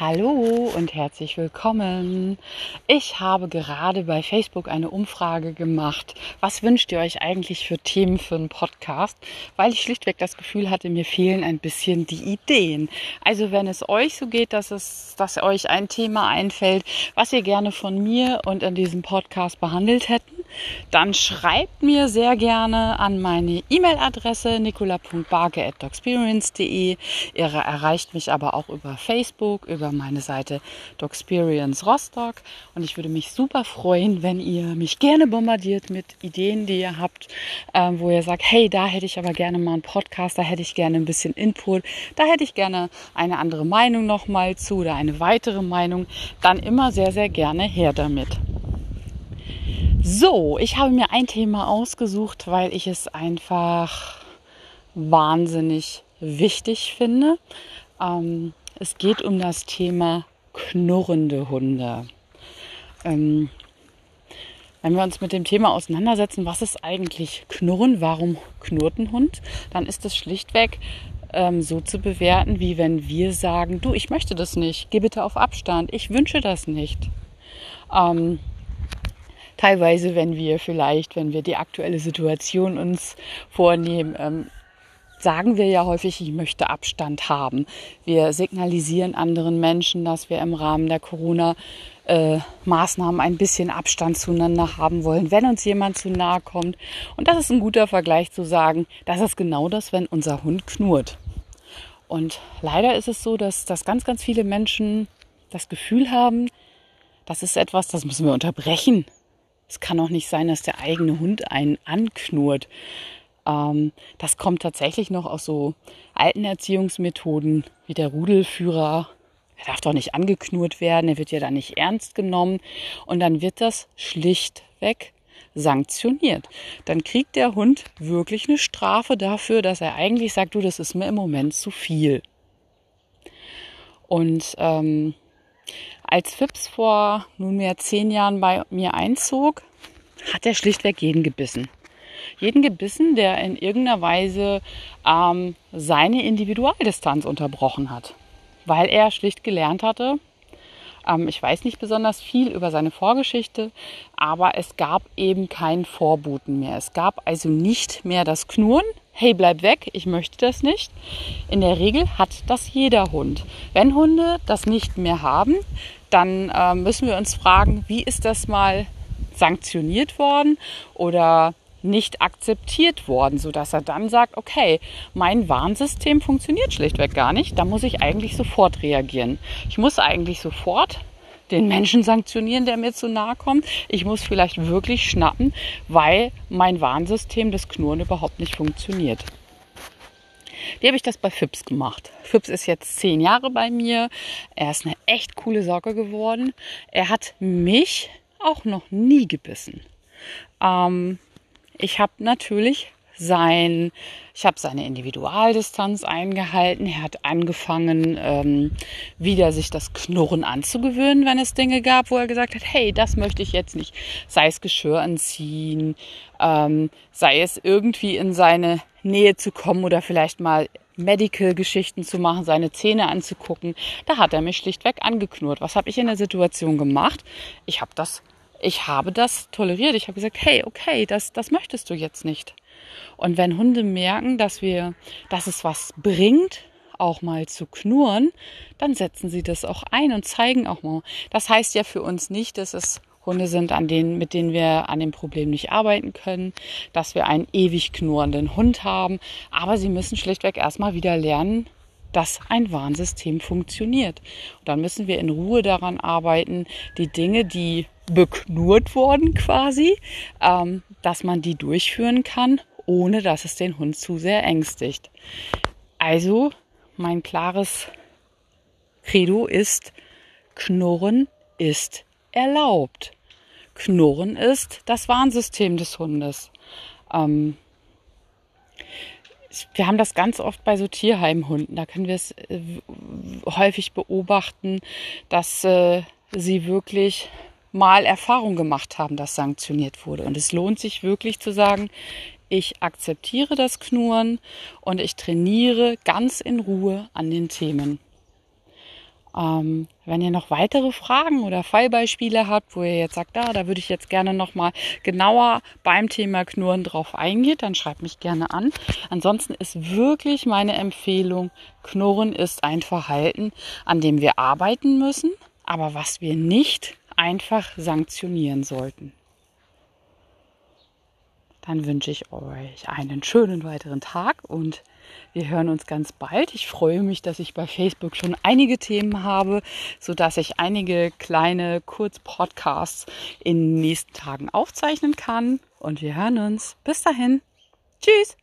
Hallo und herzlich willkommen. Ich habe gerade bei Facebook eine Umfrage gemacht. Was wünscht ihr euch eigentlich für Themen für einen Podcast? Weil ich schlichtweg das Gefühl hatte, mir fehlen ein bisschen die Ideen. Also wenn es euch so geht, dass es, dass euch ein Thema einfällt, was ihr gerne von mir und in diesem Podcast behandelt hätten, dann schreibt mir sehr gerne an meine E-Mail-Adresse nicola.barke.doxperience.de. Ihr erreicht mich aber auch über Facebook, über meine Seite Dogsperience Rostock. Und ich würde mich super freuen, wenn ihr mich gerne bombardiert mit Ideen, die ihr habt, äh, wo ihr sagt, hey, da hätte ich aber gerne mal einen Podcast, da hätte ich gerne ein bisschen Input, da hätte ich gerne eine andere Meinung nochmal zu oder eine weitere Meinung. Dann immer sehr, sehr gerne her damit. So, ich habe mir ein Thema ausgesucht, weil ich es einfach wahnsinnig wichtig finde. Ähm, es geht um das Thema knurrende Hunde. Ähm, wenn wir uns mit dem Thema auseinandersetzen, was ist eigentlich Knurren, warum knurrt ein Hund, dann ist es schlichtweg ähm, so zu bewerten, wie wenn wir sagen, du, ich möchte das nicht, geh bitte auf Abstand, ich wünsche das nicht. Ähm, teilweise, wenn wir vielleicht, wenn wir die aktuelle Situation uns vornehmen, ähm, sagen wir ja häufig, ich möchte Abstand haben. Wir signalisieren anderen Menschen, dass wir im Rahmen der Corona äh, Maßnahmen ein bisschen Abstand zueinander haben wollen, wenn uns jemand zu nahe kommt. Und das ist ein guter Vergleich zu sagen, das ist genau das, wenn unser Hund knurrt. Und leider ist es so, dass, dass ganz, ganz viele Menschen das Gefühl haben, das ist etwas, das müssen wir unterbrechen. Es kann auch nicht sein, dass der eigene Hund einen anknurrt. Ähm, das kommt tatsächlich noch aus so alten Erziehungsmethoden wie der Rudelführer. Er darf doch nicht angeknurrt werden, er wird ja dann nicht ernst genommen. Und dann wird das schlichtweg sanktioniert. Dann kriegt der Hund wirklich eine Strafe dafür, dass er eigentlich sagt, du, das ist mir im Moment zu viel. Und ähm, als Fips vor nunmehr zehn Jahren bei mir einzog, hat er schlichtweg jeden gebissen jeden gebissen, der in irgendeiner Weise ähm, seine Individualdistanz unterbrochen hat, weil er schlicht gelernt hatte, ähm, ich weiß nicht besonders viel über seine Vorgeschichte, aber es gab eben kein Vorboten mehr. Es gab also nicht mehr das Knurren, hey, bleib weg, ich möchte das nicht. In der Regel hat das jeder Hund. Wenn Hunde das nicht mehr haben, dann äh, müssen wir uns fragen, wie ist das mal sanktioniert worden oder nicht akzeptiert worden, sodass er dann sagt, okay, mein Warnsystem funktioniert schlichtweg gar nicht, da muss ich eigentlich sofort reagieren. Ich muss eigentlich sofort den Menschen sanktionieren, der mir zu nahe kommt. Ich muss vielleicht wirklich schnappen, weil mein Warnsystem, das Knurren überhaupt nicht funktioniert. Die habe ich das bei Fips gemacht. Fips ist jetzt zehn Jahre bei mir. Er ist eine echt coole Socke geworden. Er hat mich auch noch nie gebissen. Ähm, ich habe natürlich sein, ich habe seine Individualdistanz eingehalten. Er hat angefangen, ähm, wieder sich das Knurren anzugewöhnen, wenn es Dinge gab, wo er gesagt hat, hey, das möchte ich jetzt nicht. Sei es Geschirr anziehen, ähm, sei es irgendwie in seine Nähe zu kommen oder vielleicht mal Medical-Geschichten zu machen, seine Zähne anzugucken. Da hat er mich schlichtweg angeknurrt. Was habe ich in der Situation gemacht? Ich habe das ich habe das toleriert. Ich habe gesagt, hey, okay, das, das möchtest du jetzt nicht. Und wenn Hunde merken, dass wir, dass es was bringt, auch mal zu knurren, dann setzen sie das auch ein und zeigen auch mal. Das heißt ja für uns nicht, dass es Hunde sind, an denen, mit denen wir an dem Problem nicht arbeiten können, dass wir einen ewig knurrenden Hund haben. Aber sie müssen schlichtweg erstmal wieder lernen, dass ein Warnsystem funktioniert. Und dann müssen wir in Ruhe daran arbeiten, die Dinge, die beknurrt wurden quasi, ähm, dass man die durchführen kann, ohne dass es den Hund zu sehr ängstigt. Also mein klares Credo ist, Knurren ist erlaubt. Knurren ist das Warnsystem des Hundes. Ähm, wir haben das ganz oft bei so Tierheimhunden. Da können wir es äh, häufig beobachten, dass äh, sie wirklich mal Erfahrung gemacht haben, dass sanktioniert wurde. Und es lohnt sich wirklich zu sagen, ich akzeptiere das Knurren und ich trainiere ganz in Ruhe an den Themen. Ähm, wenn ihr noch weitere Fragen oder Fallbeispiele habt, wo ihr jetzt sagt, ah, da würde ich jetzt gerne noch mal genauer beim Thema Knurren drauf eingehen, dann schreibt mich gerne an. Ansonsten ist wirklich meine Empfehlung, Knurren ist ein Verhalten, an dem wir arbeiten müssen, aber was wir nicht einfach sanktionieren sollten dann wünsche ich euch einen schönen weiteren Tag und wir hören uns ganz bald. Ich freue mich, dass ich bei Facebook schon einige Themen habe, so dass ich einige kleine Kurzpodcasts in den nächsten Tagen aufzeichnen kann und wir hören uns. Bis dahin. Tschüss.